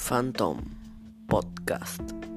Phantom Podcast.